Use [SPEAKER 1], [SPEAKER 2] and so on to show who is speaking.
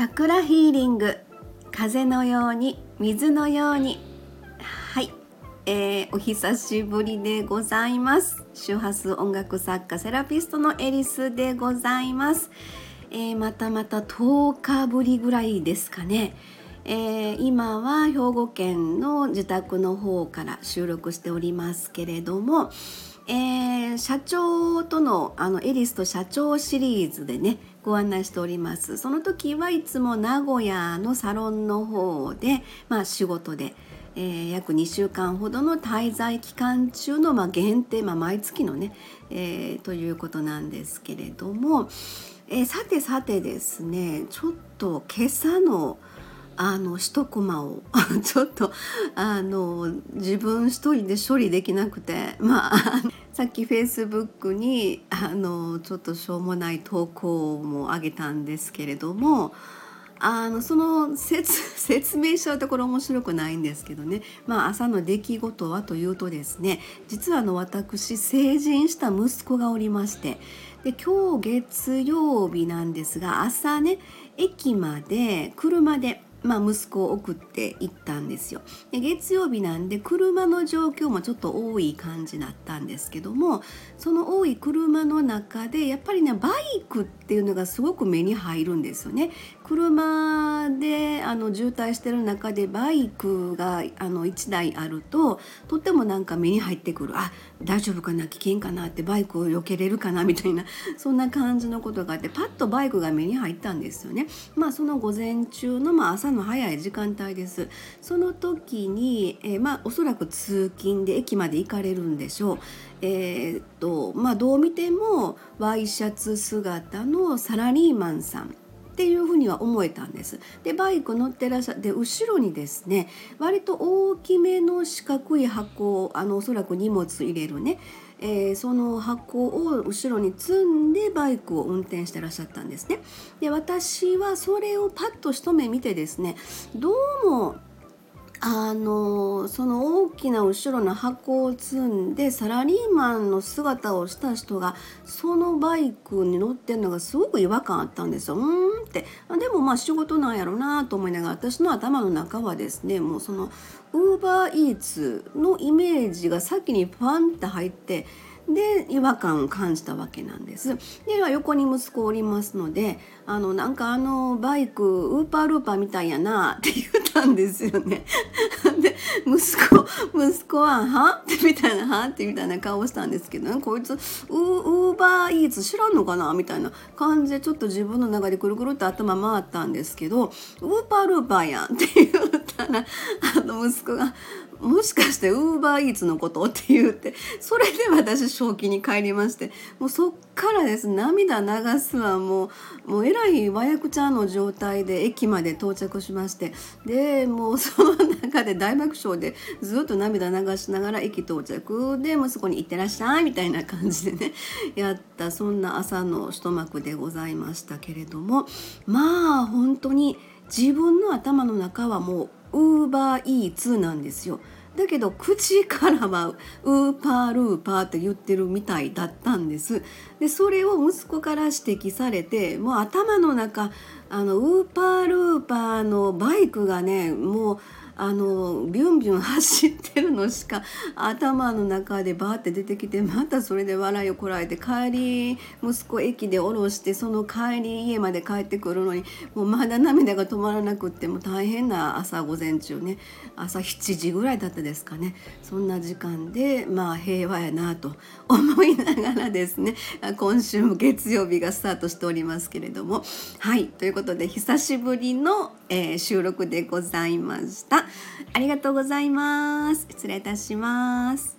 [SPEAKER 1] チャクラヒーリング風のように水のように。はい、えー、お久しぶりでございます。周波数音楽作家セラピストのエリスでございます、えー、またまた10日ぶりぐらいですかね。えー、今は兵庫県の自宅の方から収録しておりますけれども、えー、社長とのあのエリスと社長シリーズでねご案内しております。その時はいつも名古屋のサロンの方で、まあ、仕事で、えー、約2週間ほどの滞在期間中の、まあ、限定、まあ、毎月のね、えー、ということなんですけれども、え、さてさてですねちょっと今朝のあの一コマを ちょっとあの自分一人で処理できなくてまあさっきフェイスブックにあのちょっとしょうもない投稿も上げたんですけれどもあのその 説明しちゃうところ面白くないんですけどね、まあ、朝の出来事はというとですね実はあの私成人した息子がおりましてで今日月曜日なんですが朝ね駅まで車でまあ、息子を送って行ったんですよ。で月曜日なんで車の状況もちょっと多い感じだったんですけどもその多い車の中でやっぱりねバイクっていうのがすごく目に入るんですよね。車であの渋滞してる中でバイクがあの1台あるととってもなんか目に入ってくる。あ大丈夫かな？危険かな？ってバイクを避けれるかな？みたいなそんな感じのことがあってパッとバイクが目に入ったんですよね。まあその午前中の、まあ、朝の早い時間帯です。その時に、えー、まあおそらく通勤で駅まで行かれるんでしょう。えー、っとまあどう見てもワイシャツ姿のサラリーマンさんっていうふうには思えたんです。でバイク乗ってらっしゃって後ろにですね割と大きめの四角い箱あのおそらく荷物入れるね、えー、その箱を後ろに積んでバイクを運転してらっしゃったんですね。で私はそれをパッと一目見てですねどうもあのその大きな後ろの箱を積んでサラリーマンの姿をした人がそのバイクに乗ってるのがすごく違和感あったんですよ。うんってでもまあ仕事なんやろうなと思いながら私の頭の中はですねもうそのウーバーイーツのイメージが先にパンって入ってで違和感を感じたわけなんです。で横に息子おりますのであのなんかあのバイクウーパールーパーみたいやなって言ったんですよね。で息子息子は「は?」ってみたいな「は?」ってみたいな顔したんですけど、ね、こいつウーバーイーツ知らんのかな？みたいな感じでちょっと自分の中でくるくるって頭回ったんですけど「ウーパールーパーやん」って言ったらあの息子がもしかしてウーバーイーツのことって言ってそれで私正気に帰りましてもうそっからです。涙流すはもうもうえらい和訳ちゃんの状態で駅まで到着しまして。でもうその中で大爆笑でずっと涙流しながら駅到着。で息子に「行ってらっしゃい」みたいな感じでねやった。そんな朝の一幕でございましたけれども。まあ本当に自分の頭の中はもうウーバーイーツなんですよ。だけど口からはウーパールーパーって言ってるみたいだったんです。でそれを息子から指摘されてもう頭の中あのウーパールーパーのバイクがねもうあのビュンビュン走ってるのしか 頭の中でバーって出てきてまたそれで笑いをこらえて帰り息子駅で降ろしてその帰り家まで帰ってくるのにもうまだ涙が止まらなくっても大変な朝午前中ね。朝7時ぐらいだったですかね。そんな時間でまあ平和やなと思いながらですね今週も月曜日がスタートしておりますけれども。はい。ということで久しぶりの、えー、収録でございました。ありがとうございます。失礼いたします。